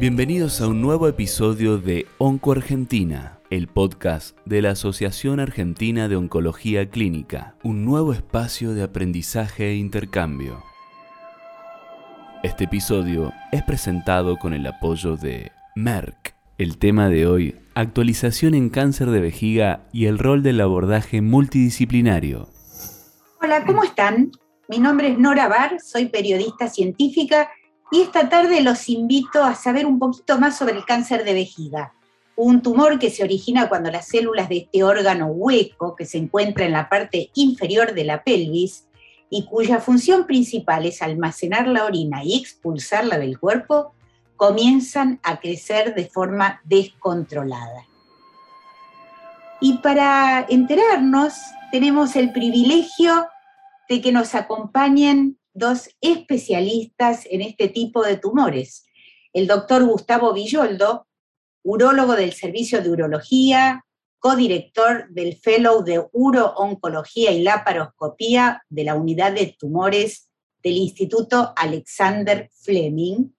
Bienvenidos a un nuevo episodio de Onco Argentina, el podcast de la Asociación Argentina de Oncología Clínica, un nuevo espacio de aprendizaje e intercambio. Este episodio es presentado con el apoyo de Merck. El tema de hoy, actualización en cáncer de vejiga y el rol del abordaje multidisciplinario. Hola, ¿cómo están? Mi nombre es Nora Bar, soy periodista científica y esta tarde los invito a saber un poquito más sobre el cáncer de vejiga, un tumor que se origina cuando las células de este órgano hueco, que se encuentra en la parte inferior de la pelvis y cuya función principal es almacenar la orina y expulsarla del cuerpo, comienzan a crecer de forma descontrolada. Y para enterarnos, tenemos el privilegio de que nos acompañen dos especialistas en este tipo de tumores. El doctor Gustavo Villoldo, urólogo del Servicio de Urología, codirector del Fellow de Uro-Oncología y Laparoscopía de la Unidad de Tumores del Instituto Alexander Fleming,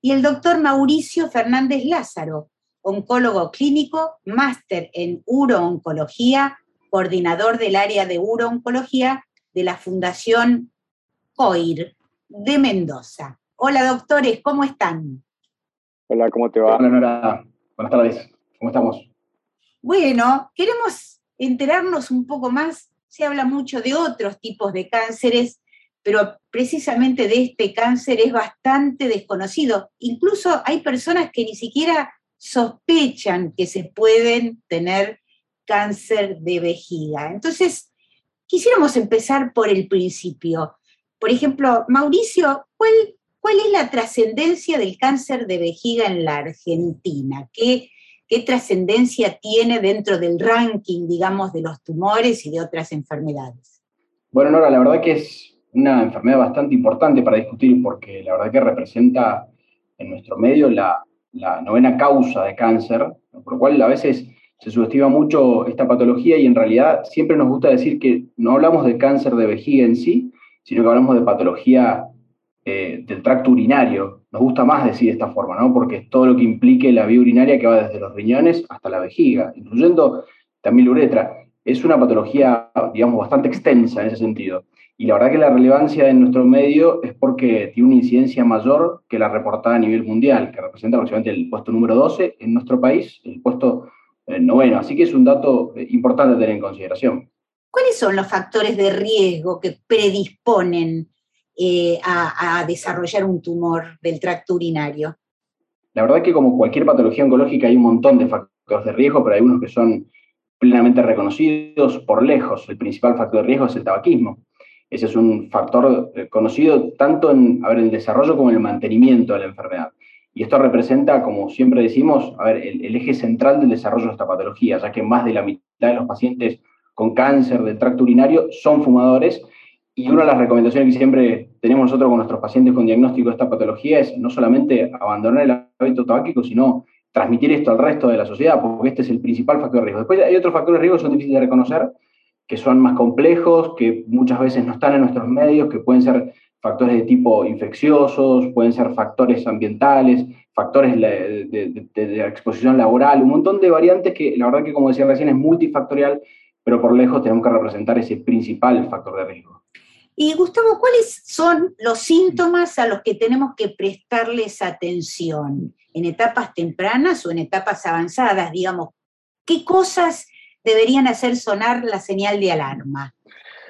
y el doctor Mauricio Fernández Lázaro, oncólogo clínico, máster en Uro-Oncología, coordinador del área de Uro-Oncología de la Fundación COIR de Mendoza. Hola doctores, ¿cómo están? Hola, ¿cómo te va? Hola Nora, buenas tardes, ¿cómo estamos? Bueno, queremos enterarnos un poco más, se habla mucho de otros tipos de cánceres, pero precisamente de este cáncer es bastante desconocido. Incluso hay personas que ni siquiera sospechan que se pueden tener cáncer de vejiga. Entonces, quisiéramos empezar por el principio. Por ejemplo, Mauricio, ¿cuál, es la trascendencia del cáncer de vejiga en la Argentina? ¿Qué, qué trascendencia tiene dentro del ranking, digamos, de los tumores y de otras enfermedades? Bueno, Nora, la verdad que es una enfermedad bastante importante para discutir porque la verdad que representa en nuestro medio la, la novena causa de cáncer, por lo cual a veces se subestima mucho esta patología y en realidad siempre nos gusta decir que no hablamos de cáncer de vejiga en sí, sino que hablamos de patología eh, del tracto urinario. Nos gusta más decir de esta forma, ¿no? Porque es todo lo que implique la vía urinaria que va desde los riñones hasta la vejiga, incluyendo también la uretra. Es una patología, digamos, bastante extensa en ese sentido. Y la verdad que la relevancia en nuestro medio es porque tiene una incidencia mayor que la reportada a nivel mundial, que representa aproximadamente el puesto número 12 en nuestro país, el puesto eh, noveno. Así que es un dato eh, importante a tener en consideración. ¿Cuáles son los factores de riesgo que predisponen eh, a, desarrollar un tumor del tracto urinario? La verdad que como cualquier patología oncológica hay un montón de factores de riesgo, pero hay unos que son plenamente reconocidos por lejos. El principal factor de riesgo es el tabaquismo. Ese es un factor eh, conocido tanto en el desarrollo como en el mantenimiento de la enfermedad. Y esto representa, como siempre decimos, a ver, el eje central del desarrollo de esta patología, ya que más de la mitad de los pacientes con cáncer del tracto urinario son fumadores. Y una de las recomendaciones que siempre tenemos nosotros con nuestros pacientes con diagnóstico de esta patología es no solamente abandonar el hábito tabáquico, sino transmitir esto al resto de la sociedad, porque este es el principal factor de riesgo. Después hay otros factores de riesgo que son difíciles de reconocer, que son más complejos, que muchas veces no están en nuestros medios, que pueden ser factores de tipo infecciosos, pueden ser factores ambientales, factores de, de, de, exposición laboral, un montón de variantes que la verdad que, como decía recién, es multifactorial pero por lejos tenemos que representar ese principal factor de riesgo. Y Gustavo, ¿cuáles son los síntomas a los que tenemos que prestarles atención en etapas tempranas o en etapas avanzadas? Digamos, ¿qué cosas deberían hacer sonar la señal de alarma?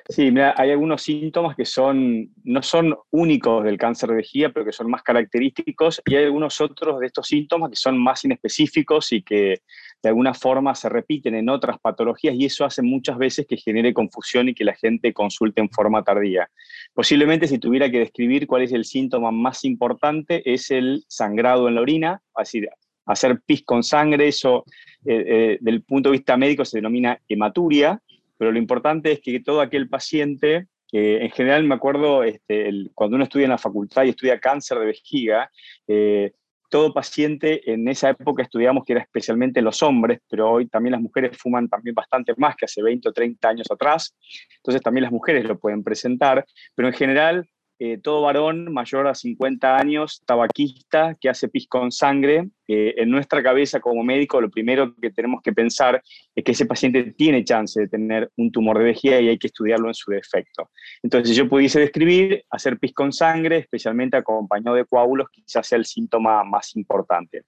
Sí, hay algunos síntomas que son, no son únicos del cáncer de vejiga, pero que son más característicos, y hay algunos otros de estos síntomas que son más inespecíficos y que de alguna forma se repiten en otras patologías, y eso hace muchas veces que genere confusión y que la gente consulte en forma tardía. Posiblemente si tuviera que describir cuál es el síntoma más importante, es el sangrado en la orina, así hacer pis con sangre, eso eh, eh, del punto de vista médico se denomina hematuria, pero lo importante es que todo aquel paciente, que en general me acuerdo, este, cuando uno estudia en la facultad y estudia cáncer de vejiga, eh, todo paciente en esa época estudiamos que era especialmente los hombres, pero hoy también las mujeres fuman también bastante más que hace 20 o 30 años atrás, entonces también las mujeres lo pueden presentar, pero en general eh, todo varón mayor a 50 años, tabaquista, que hace pis con sangre, eh, en nuestra cabeza como médico lo primero que tenemos que pensar es que ese paciente tiene chance de tener un tumor de vejiga y hay que estudiarlo en su defecto. Entonces, si yo pudiese describir, hacer pis con sangre, especialmente acompañado de coágulos, quizás sea el síntoma más importante.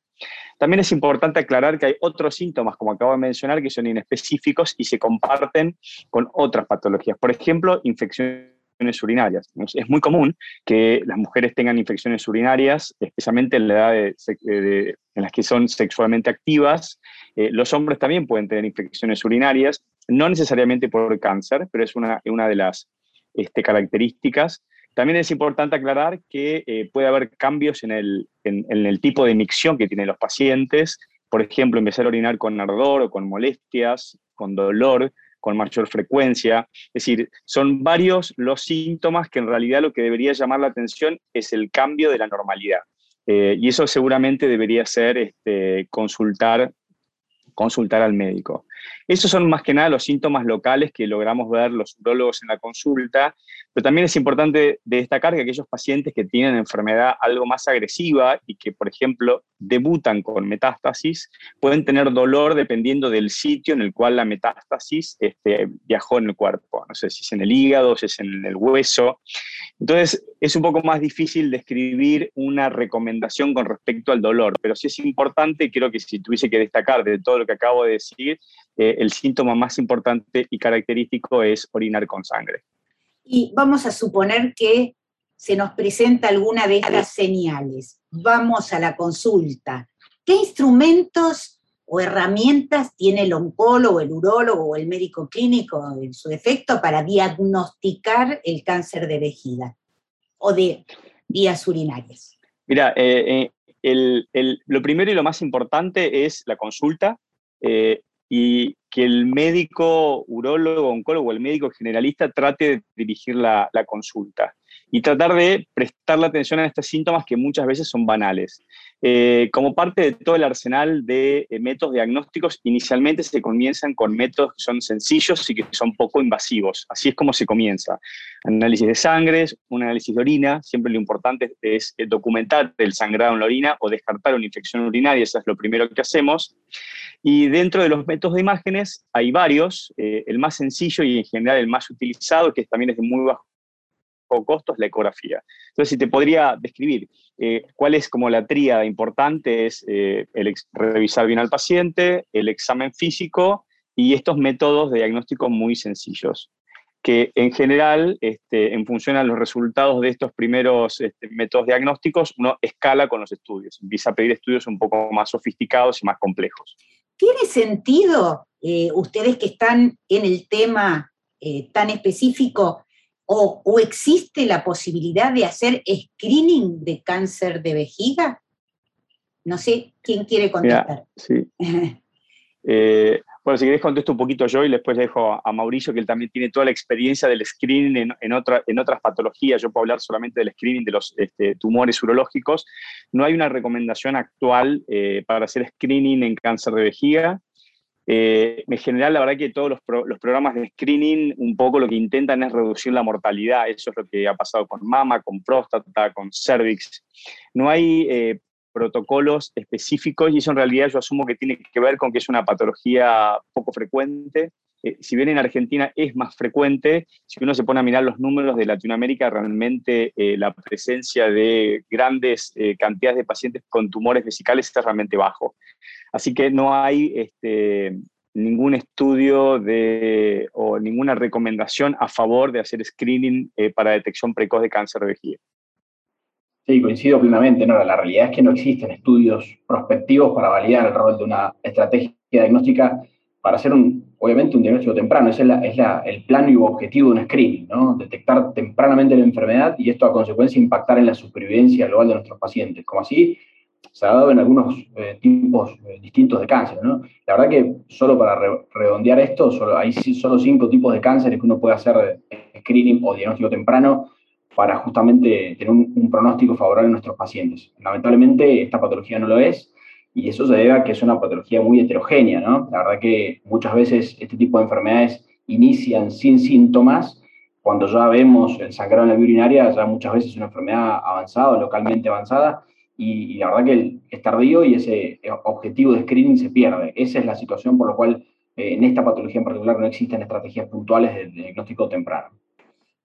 También es importante aclarar que hay otros síntomas, como acabo de mencionar, que son inespecíficos y se comparten con otras patologías. Por ejemplo, infecciones urinarias. Es muy común que las mujeres tengan infecciones urinarias, especialmente en la edad de, en las que son sexualmente activas. Eh, los hombres también pueden tener infecciones urinarias, no necesariamente por cáncer, pero es una, una de las este, características. También es importante aclarar que eh, puede haber cambios en el, en, el tipo de micción que tienen los pacientes. Por ejemplo, empezar a orinar con ardor o con molestias, con dolor, con mayor frecuencia. Es decir, son varios los síntomas que en realidad lo que debería llamar la atención es el cambio de la normalidad. Eh, y eso seguramente debería ser este, consultar, consultar al médico. Esos son más que nada los síntomas locales que logramos ver los urólogos en la consulta, pero también es importante destacar que aquellos pacientes que tienen enfermedad algo más agresiva y que, por ejemplo, debutan con metástasis, pueden tener dolor dependiendo del sitio en el cual la metástasis este, viajó en el cuerpo. No sé si es en el hígado, si es en el hueso. Entonces, es un poco más difícil describir una recomendación con respecto al dolor, pero sí es importante, creo que si tuviese que destacar de todo lo que acabo de decir, eh, el síntoma más importante y característico es orinar con sangre. Y vamos a suponer que se nos presenta alguna de estas señales. Vamos a la consulta. ¿Qué instrumentos o herramientas tiene el oncólogo, el urólogo o el médico clínico en su defecto para diagnosticar el cáncer de vejiga o de vías urinarias? Mira, eh, eh, lo primero y lo más importante es la consulta y que el médico urólogo, oncólogo, el médico generalista trate de dirigir la, consulta y tratar de prestar la atención a estos síntomas que muchas veces son banales. Eh, como parte de todo el arsenal de eh, métodos diagnósticos, inicialmente se comienzan con métodos que son sencillos y que son poco invasivos. Así es como se comienza. Análisis de sangre, un análisis de orina. Siempre lo importante es eh, documentar el sangrado en la orina o descartar una infección urinaria. Eso es lo primero que hacemos. Y dentro de los métodos de imágenes hay varios. el más sencillo y en general el más utilizado, que también es de muy bajo costo es la ecografía. Entonces, si te podría describir eh, cuál es como la tríada importante, es eh, el revisar bien al paciente, el examen físico y estos métodos de diagnóstico muy sencillos, que en general, este, en función a los resultados de estos primeros este, métodos diagnósticos, uno escala con los estudios, empieza a pedir estudios un poco más sofisticados y más complejos. ¿Tiene sentido, eh, ustedes que están en el tema tan específico, ¿O, existe la posibilidad de hacer screening de cáncer de vejiga? No sé quién quiere contestar. sí. Eh, bueno, si querés contesto un poquito yo y después dejo a Mauricio, que él también tiene toda la experiencia del screening en, en, en otras patologías. Yo puedo hablar solamente del screening de los este, tumores urológicos. No hay una recomendación actual eh, para hacer screening en cáncer de vejiga. Eh, en general, la verdad que todos los, programas de screening un poco lo que intentan es reducir la mortalidad. Eso es lo que ha pasado con mama, con próstata, con cervix. No hay eh, protocolos específicos y eso en realidad yo asumo que tiene que ver con que es una patología poco frecuente. Eh, si bien en Argentina es más frecuente, si uno se pone a mirar los números de Latinoamérica, realmente la presencia de grandes cantidades de pacientes con tumores vesicales es realmente bajo. Así que no hay este, ningún estudio de, o ninguna recomendación a favor de hacer screening eh, para detección precoz de cáncer de vejiga. Sí, coincido plenamente. No, la realidad es que no existen estudios prospectivos para validar el rol de una estrategia diagnóstica para hacer un, obviamente un diagnóstico temprano. Ese es, el plano y objetivo de un screening, ¿no? Detectar tempranamente la enfermedad y esto a consecuencia impactar en la supervivencia global de nuestros pacientes. Como así, se ha dado en algunos eh, tipos eh, distintos de cáncer. La verdad que solo para redondear esto, solo, hay solo cinco tipos de cánceres que uno puede hacer eh, screening o diagnóstico temprano para justamente tener un, pronóstico favorable en nuestros pacientes. Lamentablemente esta patología no lo es y eso se debe a que es una patología muy heterogénea, ¿no? La verdad que muchas veces este tipo de enfermedades inician sin síntomas cuando ya vemos el sangrado en la vía urinaria, ya muchas veces es una enfermedad avanzada, localmente avanzada, y, la verdad que es tardío y ese objetivo de screening se pierde. Esa es la situación por la cual eh, en esta patología en particular no existen estrategias puntuales de, diagnóstico temprano.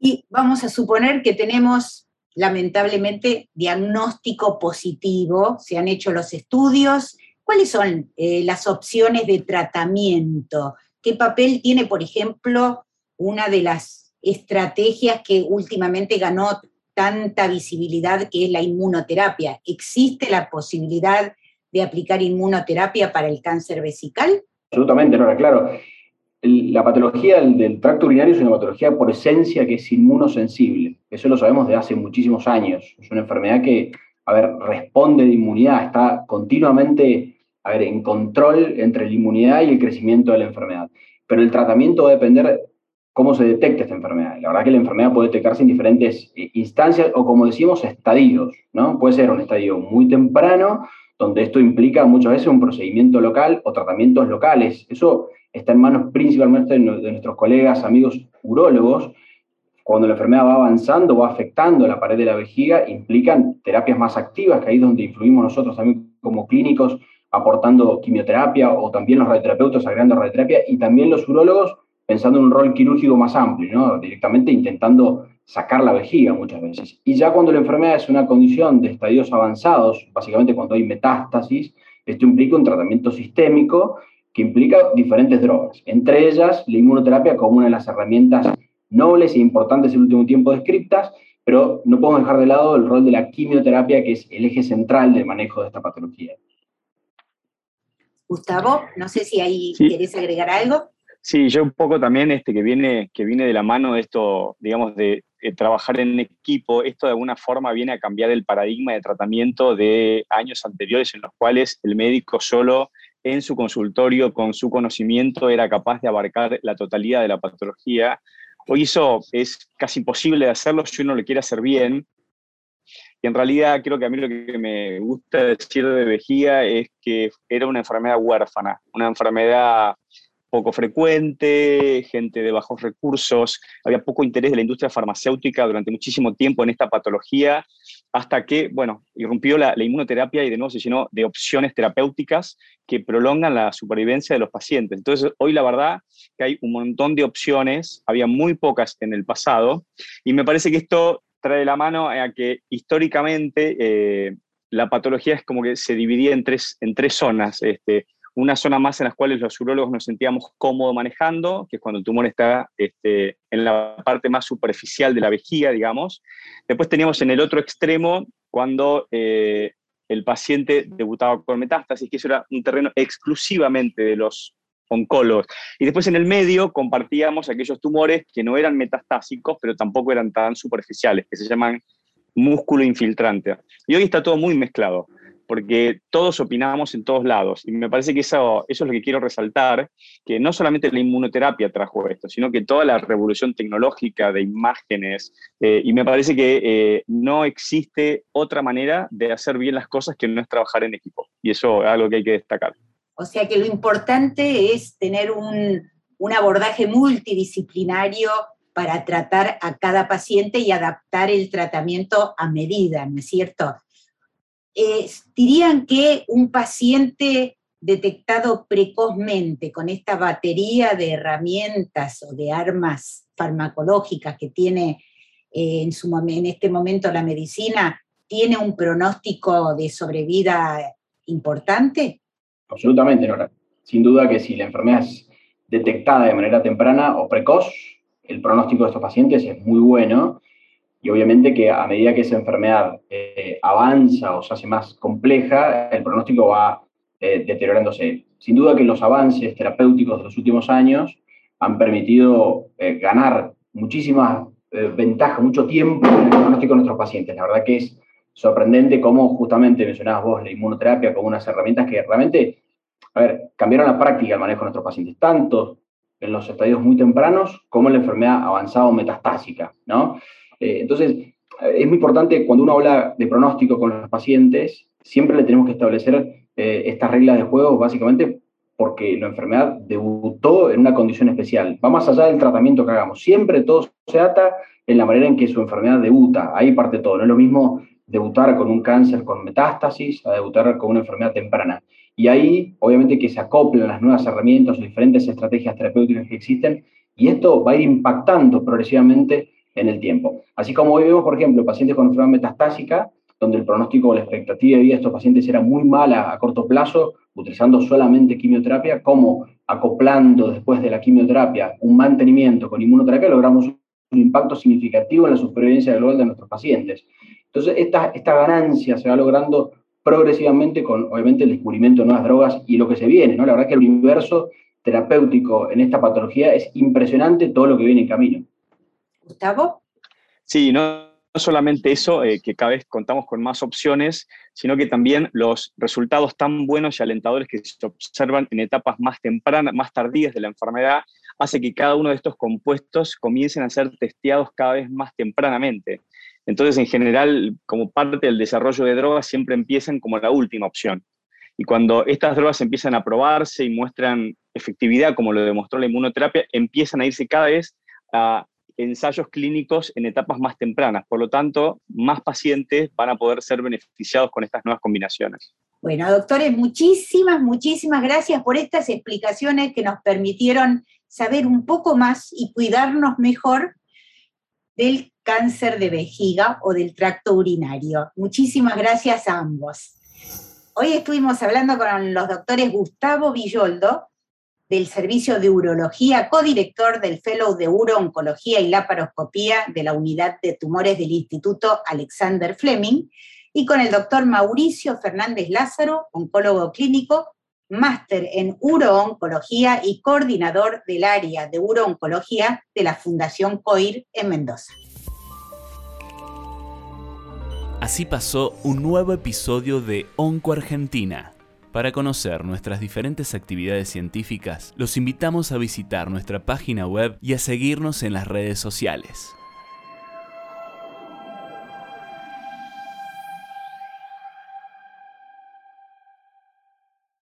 Y vamos a suponer que tenemos lamentablemente diagnóstico positivo, se han hecho los estudios. ¿Cuáles son eh, las opciones de tratamiento? ¿Qué papel tiene, por ejemplo, una de las estrategias que últimamente ganó tanta visibilidad, que es la inmunoterapia? ¿Existe la posibilidad de aplicar inmunoterapia para el cáncer vesical? Absolutamente, Nora, claro. La patología del, tracto urinario es una patología por esencia que es inmunosensible. Eso lo sabemos de hace muchísimos años. Es una enfermedad que, a ver, responde de inmunidad, está continuamente, a ver, en control entre la inmunidad y el crecimiento de la enfermedad. Pero el tratamiento va a depender cómo se detecta esta enfermedad. La verdad que la enfermedad puede detectarse en diferentes eh, instancias o, como decimos, estadios, ¿no? Puede ser un estadio muy temprano donde esto implica muchas veces un procedimiento local o tratamientos locales. Eso está en manos principalmente de nuestros colegas, amigos urólogos. Cuando la enfermedad va avanzando, va afectando la pared de la vejiga, implican terapias más activas, que ahí es donde influimos nosotros también como clínicos, aportando quimioterapia o también los radioterapeutas agregando radioterapia y también los urólogos pensando en un rol quirúrgico más amplio, ¿no? directamente intentando sacar la vejiga muchas veces. Y ya cuando la enfermedad es una condición de estadios avanzados, básicamente cuando hay metástasis, esto implica un tratamiento sistémico que implica diferentes drogas, entre ellas la inmunoterapia como una de las herramientas nobles e importantes en el último tiempo descritas, pero no podemos dejar de lado el rol de la quimioterapia, que es el eje central del manejo de esta patología. Gustavo, no sé si ahí querés agregar algo. Sí, yo un poco también este, que, viene, que viene de la mano de esto, digamos, de, trabajar en equipo, esto de alguna forma viene a cambiar el paradigma de tratamiento de años anteriores en los cuales el médico solo en su consultorio, con su conocimiento, era capaz de abarcar la totalidad de la patología. Hoy eso es casi imposible de hacerlo si uno lo quiere hacer bien. Y en realidad creo que a mí lo que me gusta decir de vejiga es que era una enfermedad huérfana, una enfermedad poco frecuente, gente de bajos recursos, había poco interés de la industria farmacéutica durante muchísimo tiempo en esta patología, hasta que, bueno, irrumpió la, inmunoterapia y de nuevo se llenó de opciones terapéuticas que prolongan la supervivencia de los pacientes. Entonces, hoy la verdad que hay un montón de opciones, había muy pocas en el pasado, y me parece que esto trae la mano a que históricamente eh, la patología es como que se dividía en tres, en tres zonas. Este, una zona más en las cuales los urólogos nos sentíamos cómodos manejando, que es cuando el tumor está este, en la parte más superficial de la vejiga, digamos. Después teníamos en el otro extremo cuando eh, el paciente debutaba con metástasis, que eso era un terreno exclusivamente de los oncólogos. Y después en el medio compartíamos aquellos tumores que no eran metastásicos, pero tampoco eran tan superficiales, que se llaman músculo infiltrante. Y hoy está todo muy mezclado porque todos opinamos en todos lados. Y me parece que eso, es lo que quiero resaltar, que no solamente la inmunoterapia trajo esto, sino que toda la revolución tecnológica de imágenes, eh, y me parece que eh, no existe otra manera de hacer bien las cosas que no es trabajar en equipo. Y eso es algo que hay que destacar. O sea que lo importante es tener un, un abordaje multidisciplinario para tratar a cada paciente y adaptar el tratamiento a medida, ¿no es cierto? Eh, dirían que un paciente detectado precozmente con esta batería de herramientas o de armas farmacológicas que tiene eh, en, su, en este momento la medicina, tiene un pronóstico de sobrevida importante? Absolutamente, Nora. Sin duda que si la enfermedad es detectada de manera temprana o precoz, el pronóstico de estos pacientes es muy bueno y obviamente que a medida que esa enfermedad eh, avanza o se hace más compleja, el pronóstico va eh, deteriorándose. Sin duda que los avances terapéuticos de los últimos años han permitido eh, ganar muchísimas ventajas, mucho tiempo en el pronóstico de nuestros pacientes. La verdad que es sorprendente cómo justamente mencionabas vos la inmunoterapia como unas herramientas que realmente, a ver, cambiaron la práctica del manejo de nuestros pacientes, tanto en los estadios muy tempranos como en la enfermedad avanzada o metastásica, ¿no? Eh, entonces, es muy importante cuando uno habla de pronóstico con los pacientes, siempre le tenemos que establecer eh, estas reglas de juego básicamente porque la enfermedad debutó en una condición especial. Va más allá del tratamiento que hagamos. Siempre todos se ata en la manera en que su enfermedad debuta. Ahí parte todo. No es lo mismo debutar con un cáncer con metástasis a debutar con una enfermedad temprana. Y ahí, obviamente, que se acoplan las nuevas herramientas o diferentes estrategias terapéuticas que existen, y esto va a ir impactando progresivamente en el tiempo. Así como hoy vemos, por ejemplo, pacientes con enfermedad metastásica, donde el pronóstico o la expectativa de vida de estos pacientes era muy mala a corto plazo, utilizando solamente quimioterapia, como acoplando después de la quimioterapia un mantenimiento con inmunoterapia, logramos un impacto significativo en la supervivencia global de nuestros pacientes. Entonces, esta, esta ganancia se va logrando progresivamente con, obviamente, el descubrimiento de nuevas drogas y lo que se viene, ¿no? La verdad que el universo terapéutico en esta patología es impresionante todo lo que viene en camino. Gustavo. Sí, no, solamente eso, eh, que cada vez contamos con más opciones, sino que también los resultados tan buenos y alentadores que se observan en etapas más tempranas, más tardías de la enfermedad, hace que cada uno de estos compuestos comiencen a ser testeados cada vez más tempranamente. Entonces, en general, como parte del desarrollo de drogas, siempre empiezan como la última opción. Y cuando estas drogas empiezan a probarse y muestran efectividad, como lo demostró la inmunoterapia, empiezan a irse cada vez a ensayos clínicos en etapas más tempranas. Por lo tanto, más pacientes van a poder ser beneficiados con estas nuevas combinaciones. Bueno, doctores, muchísimas, muchísimas gracias por estas explicaciones que nos permitieron saber un poco más y cuidarnos mejor del cáncer de vejiga o del tracto urinario. Muchísimas gracias a ambos. Hoy estuvimos hablando con los doctores Gustavo Villoldo, del Servicio de Urología, codirector del Fellow de Urooncología y Laparoscopía de la Unidad de Tumores del Instituto Alexander Fleming, y con el doctor Mauricio Fernández Lázaro, oncólogo clínico, máster en urooncología y coordinador del área de urooncología de la Fundación COIR en Mendoza. Así pasó un nuevo episodio de Onco Argentina. Para conocer nuestras diferentes actividades científicas, los invitamos a visitar nuestra página web y a seguirnos en las redes sociales.